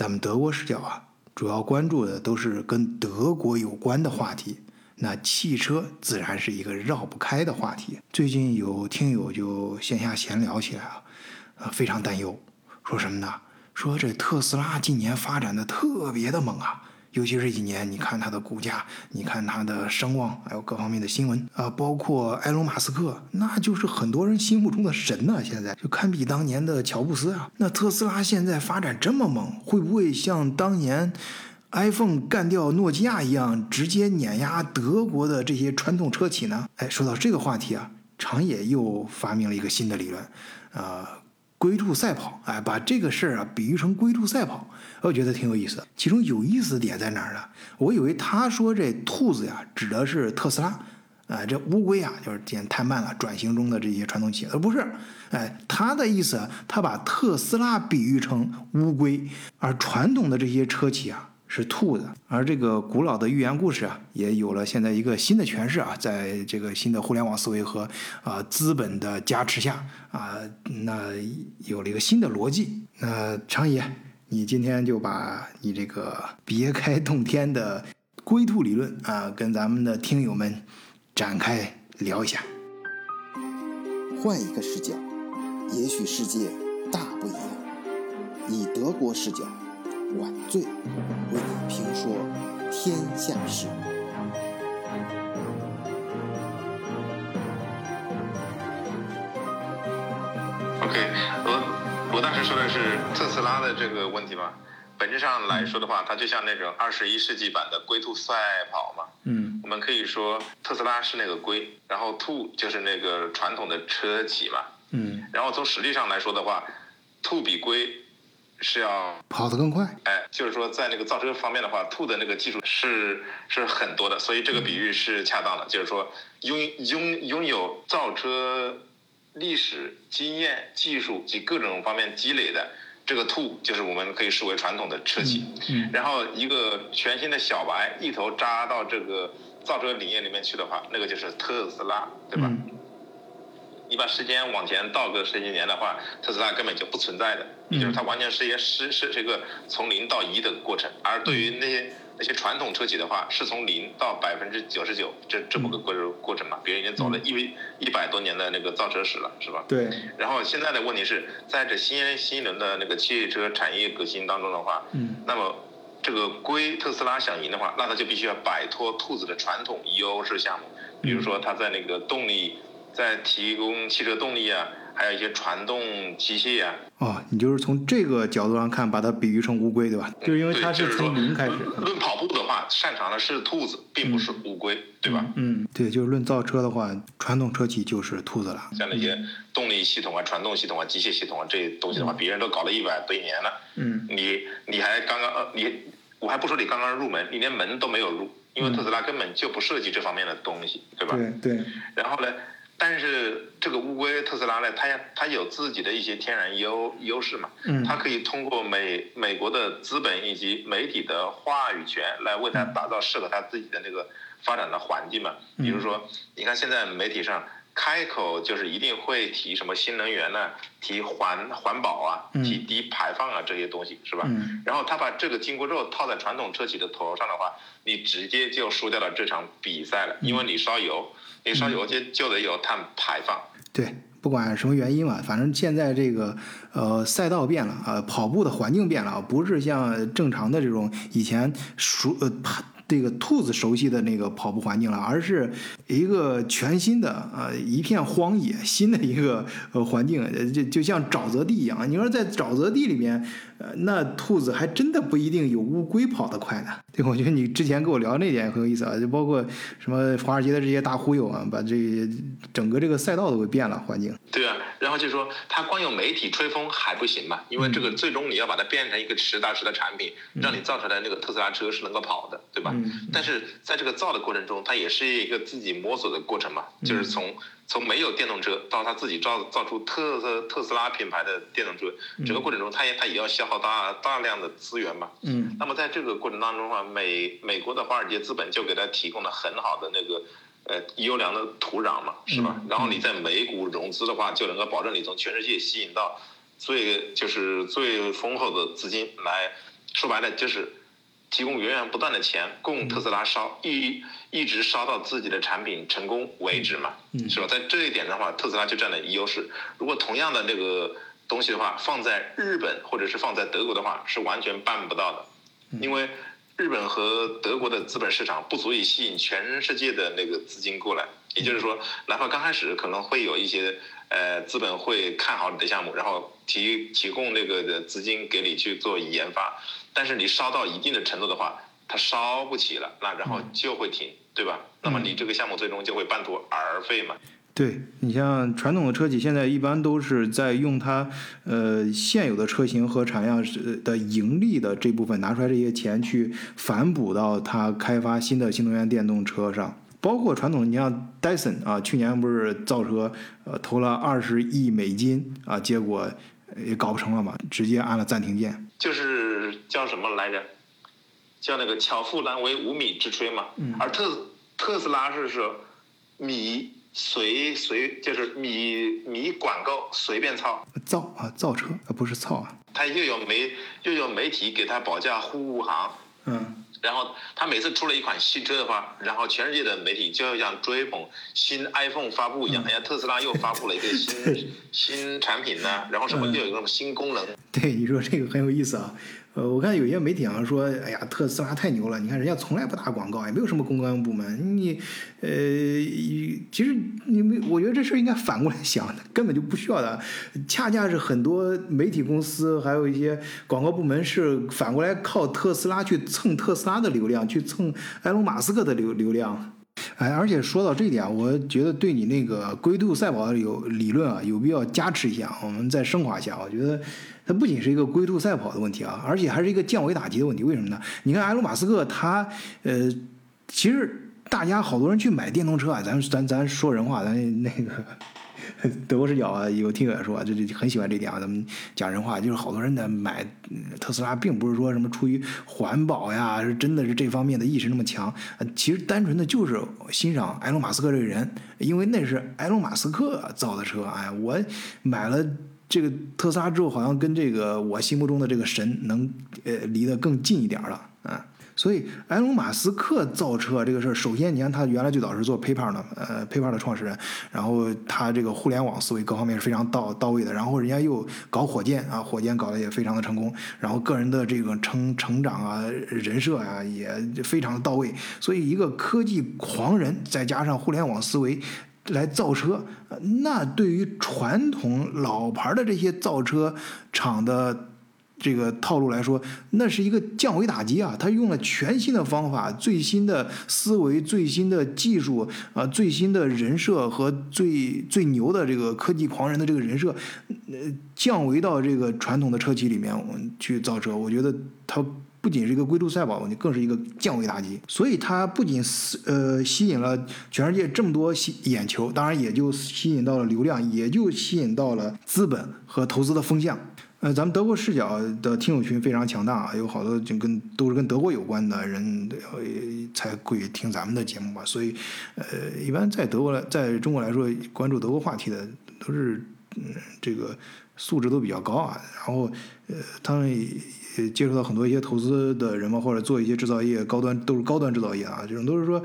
咱们德国视角啊，主要关注的都是跟德国有关的话题。那汽车自然是一个绕不开的话题。最近有听友就线下闲聊起来啊，呃，非常担忧，说什么呢？说这特斯拉今年发展的特别的猛啊。尤其是一年，你看它的股价，你看它的声望，还有各方面的新闻啊，包括埃隆·马斯克，那就是很多人心目中的神呢。现在就堪比当年的乔布斯啊。那特斯拉现在发展这么猛，会不会像当年 iPhone 干掉诺基亚一样，直接碾压德国的这些传统车企呢？哎，说到这个话题啊，长野又发明了一个新的理论，啊。龟兔赛跑，哎，把这个事儿啊比喻成龟兔赛跑，我觉得挺有意思的。其中有意思点在哪儿呢？我以为他说这兔子呀指的是特斯拉，哎，这乌龟啊就是点太慢了，转型中的这些传统企业，而不是，哎，他的意思，他把特斯拉比喻成乌龟，而传统的这些车企啊。是兔子，而这个古老的寓言故事啊，也有了现在一个新的诠释啊，在这个新的互联网思维和啊资本的加持下啊，那有了一个新的逻辑。那常爷，你今天就把你这个 别开洞天的龟兔理论啊，跟咱们的听友们展开聊一下。换一个视角，也许世界大不一样。以德国视角。晚醉为你评说天下事。OK，我我当时说的是特斯拉的这个问题嘛，本质上来说的话，它就像那种二十一世纪版的龟兔赛跑嘛。嗯。我们可以说特斯拉是那个龟，然后兔就是那个传统的车企嘛。嗯。然后从实力上来说的话，兔比龟。是要跑得更快，哎，就是说在那个造车方面的话，兔的那个技术是是很多的，所以这个比喻是恰当的。就是说，拥拥拥有造车历史经验、技术及各种方面积累的这个兔，就是我们可以视为传统的车企。嗯。然后一个全新的小白一头扎到这个造车领域里面去的话，那个就是特斯拉，对吧？你把时间往前倒个十几年的话，特斯拉根本就不存在的，也就是它完全是一个是是这个从零到一的过程。而对于那些那些传统车企的话，是从零到百分之九十九这这么个过过程嘛？别人已经走了一一百多年的那个造车史了，是吧？对。然后现在的问题是在这新新一轮的那个汽车产业革新当中的话，嗯，那么这个归特斯拉想赢的话，那它就必须要摆脱兔子的传统优势项目，比如说它在那个动力。在提供汽车动力啊，还有一些传动机械啊。哦，你就是从这个角度上看，把它比喻成乌龟，对吧？就是因为它是从零开始。论跑步的话，擅长的是兔子，并不是乌龟，对吧？嗯，对，就是论造车的话，传统车企就是兔子了。像那些动力系统啊、传动系统啊、机械系统啊这些东西的话，别人都搞了一百多年了。嗯。你你还刚刚呃，你我还不说你刚刚入门，你连门都没有入，因为特斯拉根本就不涉及这方面的东西，对吧？对对。然后呢？但是这个乌龟特斯拉呢，它它有自己的一些天然优优势嘛，它可以通过美美国的资本以及媒体的话语权来为它打造适合它自己的那个发展的环境嘛。比如说，你看现在媒体上开口就是一定会提什么新能源呢，提环环保啊，提低排放啊这些东西是吧？然后他把这个紧箍咒套在传统车企的头上的话，你直接就输掉了这场比赛了，因为你烧油。你烧油就就得有碳排放。对，不管什么原因嘛，反正现在这个呃赛道变了啊，跑步的环境变了，不是像正常的这种以前熟呃。这个兔子熟悉的那个跑步环境了，而是一个全新的呃一片荒野，新的一个呃环境，就就像沼泽地一样。你说在沼泽地里面，呃，那兔子还真的不一定有乌龟跑得快呢。对，我觉得你之前跟我聊那点很有意思啊，就包括什么华尔街的这些大忽悠啊，把这整个这个赛道都给变了环境。对啊，然后就说他光有媒体吹风还不行嘛，因为这个最终你要把它变成一个实打实的产品，让你造出来那个特斯拉车是能够跑的，对吧？但是在这个造的过程中，它也是一个自己摸索的过程嘛，就是从从没有电动车到他自己造造出特特特斯拉品牌的电动车，整个过程中，他也他也要消耗大大量的资源嘛。嗯。那么在这个过程当中的话，美美国的华尔街资本就给他提供了很好的那个呃优良的土壤嘛，是吧？然后你在美股融资的话，就能够保证你从全世界吸引到最就是最丰厚的资金来。说白了就是提供源源不断的钱供特斯拉烧，一一直烧到自己的产品成功为止嘛，是吧？在这一点的话，特斯拉就占了优势。如果同样的那个东西的话，放在日本或者是放在德国的话，是完全办不到的，因为日本和德国的资本市场不足以吸引全世界的那个资金过来。也就是说，哪怕刚开始可能会有一些呃资本会看好你的项目，然后提提供那个的资金给你去做研发，但是你烧到一定的程度的话，它烧不起了，那然后就会停，对吧？那么你这个项目最终就会半途而废嘛。对你像传统的车企，现在一般都是在用它呃现有的车型和产量的盈利的这部分拿出来这些钱去反哺到它开发新的新能源电动车上。包括传统，你像戴森啊，去年不是造车，呃，投了二十亿美金啊，结果也搞不成了嘛，直接按了暂停键。就是叫什么来着？叫那个巧妇难为无米之炊嘛。嗯。而特特斯拉是说，米随随就是米米管够随便造。造啊，造车啊，不是造啊。他又有媒又有媒体给他保驾护航。嗯。然后他每次出了一款新车的话，然后全世界的媒体就要像追捧新 iPhone 发布一样，哎呀，特斯拉又发布了一个新 新产品呢，然后什么又有什么新功能。对，你说这个很有意思啊。呃，我看有些媒体好像说，哎呀，特斯拉太牛了，你看人家从来不打广告，也没有什么公关部门。你，呃，其实你没，我觉得这事儿应该反过来想，根本就不需要的。恰恰是很多媒体公司还有一些广告部门是反过来靠特斯拉去蹭特斯拉的流量，去蹭埃隆·马斯克的流流量。哎，而且说到这一点，我觉得对你那个龟兔赛跑有理论啊，有必要加持一下。我们再升华一下，我觉得它不仅是一个龟兔赛跑的问题啊，而且还是一个降维打击的问题。为什么呢？你看埃隆·马斯克，他呃，其实大家好多人去买电动车啊，咱咱咱说人话，咱那个。德国视角啊，有听友说，就就很喜欢这点啊。咱们讲人话，就是好多人呢买特斯拉，并不是说什么出于环保呀，是真的是这方面的意识那么强。其实单纯的就是欣赏埃隆·马斯克这个人，因为那是埃隆·马斯克造的车。哎，我买了这个特斯拉之后，好像跟这个我心目中的这个神能呃离得更近一点了。所以，埃隆·马斯克造车这个事儿，首先，你看他原来最早是做 PayPal 的，呃，PayPal 的创始人，然后他这个互联网思维各方面是非常到到位的，然后人家又搞火箭啊，火箭搞得也非常的成功，然后个人的这个成成长啊，人设啊也非常的到位，所以一个科技狂人再加上互联网思维来造车，那对于传统老牌的这些造车厂的。这个套路来说，那是一个降维打击啊！他用了全新的方法、最新的思维、最新的技术啊、最新的人设和最最牛的这个科技狂人的这个人设，呃，降维到这个传统的车企里面我们去造车。我觉得它不仅是一个龟兔赛跑问题，更是一个降维打击。所以，它不仅呃吸引了全世界这么多吸眼球，当然也就吸引到了流量，也就吸引到了资本和投资的风向。呃，咱们德国视角的听友群非常强大，有好多就跟都是跟德国有关的人才会听咱们的节目吧。所以，呃，一般在德国来，在中国来说，关注德国话题的都是嗯，这个素质都比较高啊。然后，呃，他们接触到很多一些投资的人嘛，或者做一些制造业高端都是高端制造业啊，这种都是说，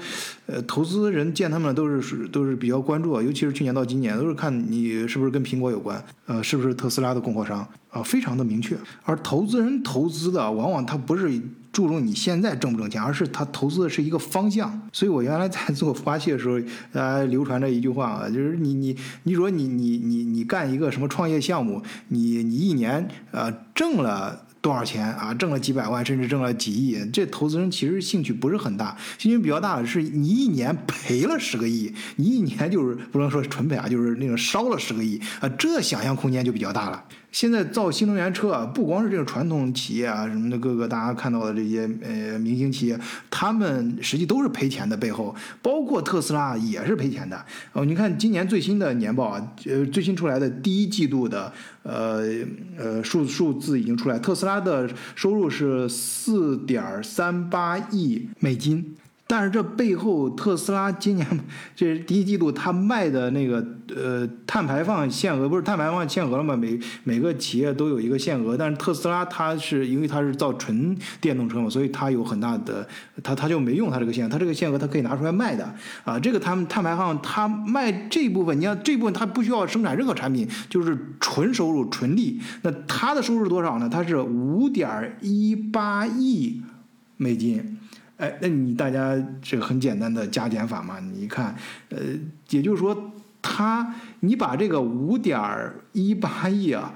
呃，投资人见他们都是是都是比较关注啊，尤其是去年到今年，都是看你是不是跟苹果有关，呃，是不是特斯拉的供货商。啊，非常的明确。而投资人投资的，往往他不是注重你现在挣不挣钱，而是他投资的是一个方向。所以我原来在做孵化器的时候，呃，流传着一句话啊，就是你你你说你你你你干一个什么创业项目，你你一年呃挣了。多少钱啊？挣了几百万，甚至挣了几亿，这投资人其实兴趣不是很大。兴趣比较大的是你一年赔了十个亿，你一年就是不能说纯赔啊，就是那种烧了十个亿啊，这想象空间就比较大了。现在造新能源车啊，不光是这个传统企业啊，什么的各个大家看到的这些呃明星企业，他们实际都是赔钱的，背后包括特斯拉也是赔钱的。哦，你看今年最新的年报啊，呃，最新出来的第一季度的呃呃数数字已经出来，特斯拉的收入是四点三八亿美金。但是这背后，特斯拉今年这第一季度它卖的那个呃碳排放限额不是碳排放限额了吗？每每个企业都有一个限额，但是特斯拉它是因为它是造纯电动车嘛，所以它有很大的它它就没用它这个限，它这个限额它可以拿出来卖的啊。这个它碳排放它卖这部分，你看这部分它不需要生产任何产品，就是纯收入纯利。那它的收入多少呢？它是五点一八亿美金。哎，那你大家这个很简单的加减法嘛？你一看，呃，也就是说，它你把这个五点一八亿啊，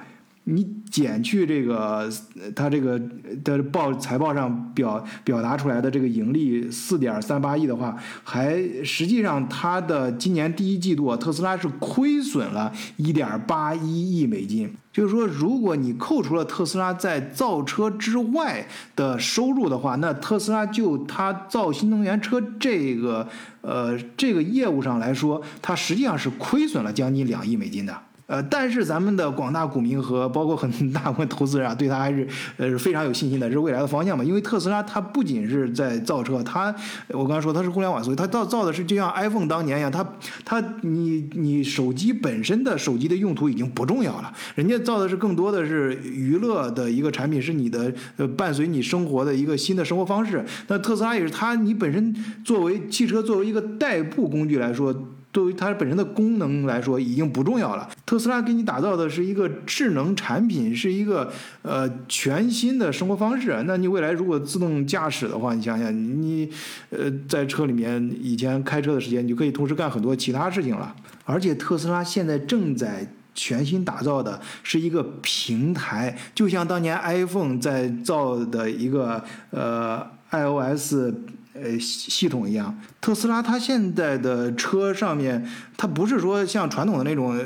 你减去这个他这个的报财报上表表达出来的这个盈利四点三八亿的话，还实际上它的今年第一季度特斯拉是亏损了一点八一亿美金。就是说，如果你扣除了特斯拉在造车之外的收入的话，那特斯拉就它造新能源车这个呃这个业务上来说，它实际上是亏损了将近两亿美金的。呃，但是咱们的广大股民和包括很大部分投资人啊，对它还是呃非常有信心的，是未来的方向嘛。因为特斯拉它不仅是在造车，它我刚才说它是互联网，所以它造造的是就像 iPhone 当年一样，它它你你手机本身的手机的用途已经不重要了，人家造的是更多的是娱乐的一个产品，是你的呃伴随你生活的一个新的生活方式。那特斯拉也是它，你本身作为汽车作为一个代步工具来说。对于它本身的功能来说，已经不重要了。特斯拉给你打造的是一个智能产品，是一个呃全新的生活方式。那你未来如果自动驾驶的话，你想想，你呃在车里面以前开车的时间，你就可以同时干很多其他事情了。而且特斯拉现在正在全新打造的是一个平台，就像当年 iPhone 在造的一个呃 iOS。呃，系统一样，特斯拉它现在的车上面，它不是说像传统的那种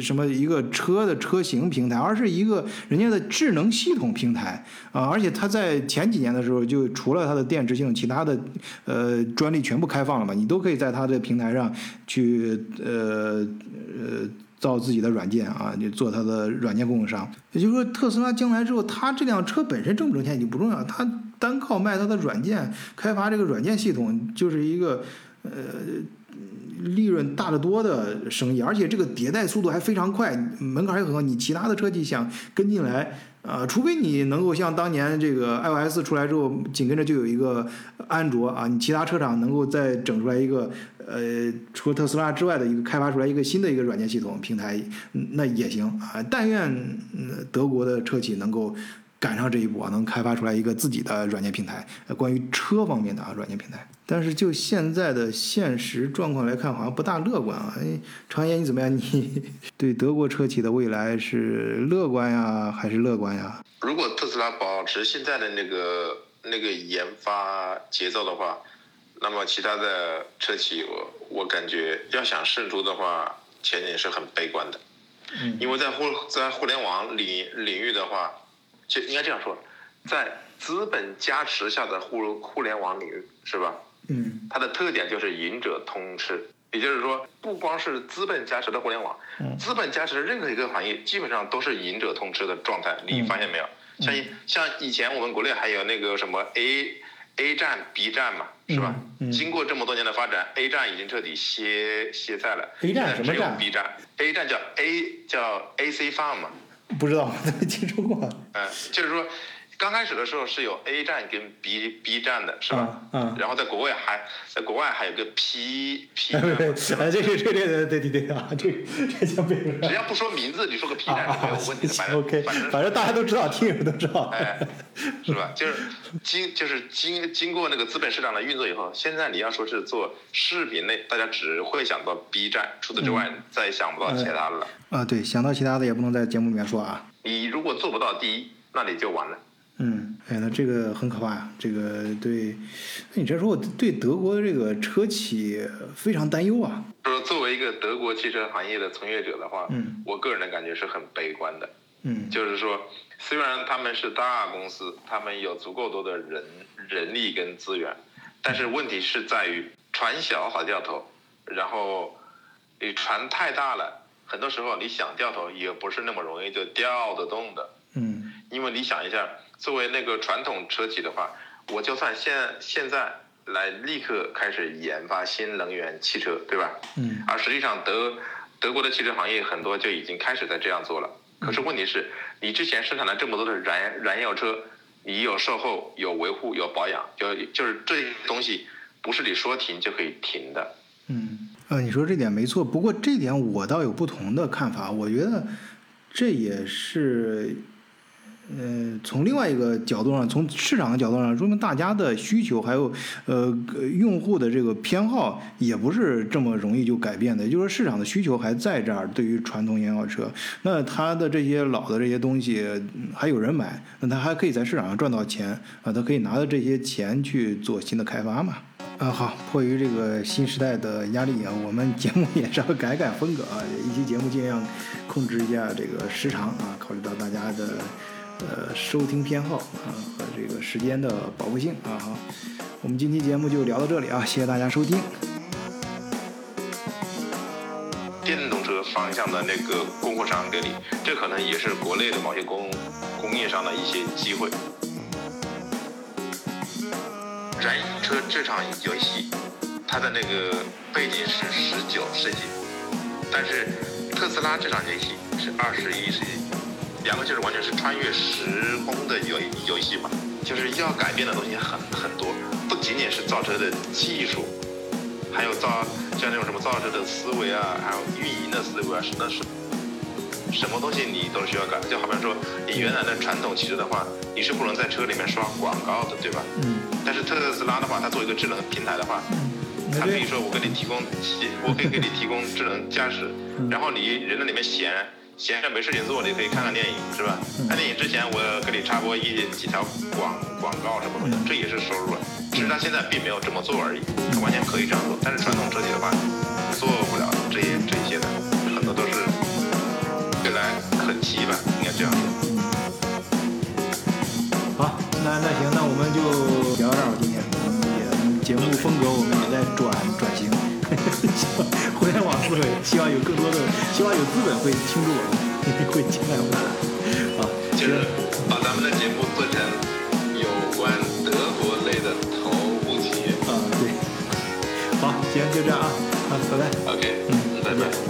什么一个车的车型平台，而是一个人家的智能系统平台啊！而且它在前几年的时候，就除了它的电池系统，其他的呃专利全部开放了嘛，你都可以在它的平台上去呃呃造自己的软件啊，你做它的软件供应商。也就是说，特斯拉将来之后，它这辆车本身挣不挣钱已经不重要，它。单靠卖它的软件，开发这个软件系统，就是一个呃利润大得多的生意，而且这个迭代速度还非常快，门槛也很高。你其他的车企想跟进来，呃，除非你能够像当年这个 iOS 出来之后，紧跟着就有一个安卓啊，你其他车厂能够再整出来一个呃，除了特斯拉之外的一个开发出来一个新的一个软件系统平台，那也行啊。但愿德国的车企能够。赶上这一步啊，能开发出来一个自己的软件平台，关于车方面的啊软件平台。但是就现在的现实状况来看，好像不大乐观啊。哎，常言你怎么样？你对德国车企的未来是乐观呀，还是乐观呀？如果特斯拉保持现在的那个那个研发节奏的话，那么其他的车企，我我感觉要想胜出的话，前景是很悲观的。嗯，因为在互在互联网领领域的话。就应该这样说，在资本加持下的互互联网领域，是吧？嗯，它的特点就是赢者通吃，也就是说，不光是资本加持的互联网，资本加持的任何一个行业，基本上都是赢者通吃的状态。你发现没有？像像以前我们国内还有那个什么 A A 站、B 站嘛，是吧？经过这么多年的发展，A 站已经彻底歇歇菜了。A 站什么站？B 站，A 站叫 A 叫 AC Farm 嘛。不知道，没听说过。嗯，就是说，刚开始的时候是有 A 站跟 B B 站的，是吧？嗯。然后在国外还在国外还有个 P P 站。对这这这这对对对啊，这 这叫别人。只要不说名字，你说个 P 站是没有问题的。反正 OK，反正大家都知道，听友都知道。哎，是吧？就是经就是经经过那个资本市场的运作以后，现在你要说是做视频类，大家只会想到 B 站，除此之外再想不到其他的了。啊，对，想到其他的也不能在节目里面说啊。你如果做不到第一，那你就完了。嗯，哎，那这个很可怕呀。这个对，那你这说我对德国的这个车企非常担忧啊。说作为一个德国汽车行业的从业者的话，嗯，我个人的感觉是很悲观的。嗯，就是说，虽然他们是大公司，他们有足够多的人人力跟资源，但是问题是在于船小好掉头，然后你船太大了。很多时候你想掉头也不是那么容易就掉得动的，嗯，因为你想一下，作为那个传统车企的话，我就算现现在来立刻开始研发新能源汽车，对吧？嗯而实际上德德国的汽车行业很多就已经开始在这样做了。可是问题是，你之前生产了这么多的燃燃油车，你有售后、有维护、有保养，就就是这些东西不是你说停就可以停的。嗯，呃，你说这点没错，不过这点我倒有不同的看法。我觉得这也是，呃，从另外一个角度上，从市场的角度上，说明大家的需求还有呃用户的这个偏好也不是这么容易就改变的。也就是说，市场的需求还在这儿，对于传统燃油车，那它的这些老的这些东西还有人买，那它还可以在市场上赚到钱啊，它可以拿着这些钱去做新的开发嘛。啊，好，迫于这个新时代的压力啊，我们节目也稍微改改风格啊，一期节目尽量控制一下这个时长啊，考虑到大家的呃收听偏好啊和这个时间的宝贵性啊。好，我们今期节目就聊到这里啊，谢谢大家收听。电动车方向的那个供货商这里，这可能也是国内的某些工工业上的一些机会。燃油车这场游戏，它的那个背景是十九世纪，但是特斯拉这场游戏是二十一世纪，两个就是完全是穿越时空的游游戏嘛，就是要改变的东西很很多，不仅仅是造车的技术，还有造像那种什么造车的思维啊，还有运营的思维啊，什那是什么东西你都是需要改。就好比说，你原来的传统汽车的话，你是不能在车里面刷广告的，对吧？嗯但是特斯拉的话，它做一个智能平台的话，它可以说我给你提供，我可以给你提供智能驾驶，然后你人在里面闲闲着没事情做，你可以看看电影，是吧？看电影之前我给你插播一几条广广告什么的，这也是收入啊。只是他现在并没有这么做而已，他完全可以这样做。但是传统车企的话，做不了这些这些的，很多都是未来可期吧，应该这样说。好，那那行，那我们就聊到这儿吧。今天我们也节目风格我们 互联网思维，希望有更多的，希望有资本会倾注我们，会青睐我们。好，就是把咱们的节目做成有关德国类的头部企业。啊，对，好，行，就这样啊，好，拜拜。OK，嗯拜拜。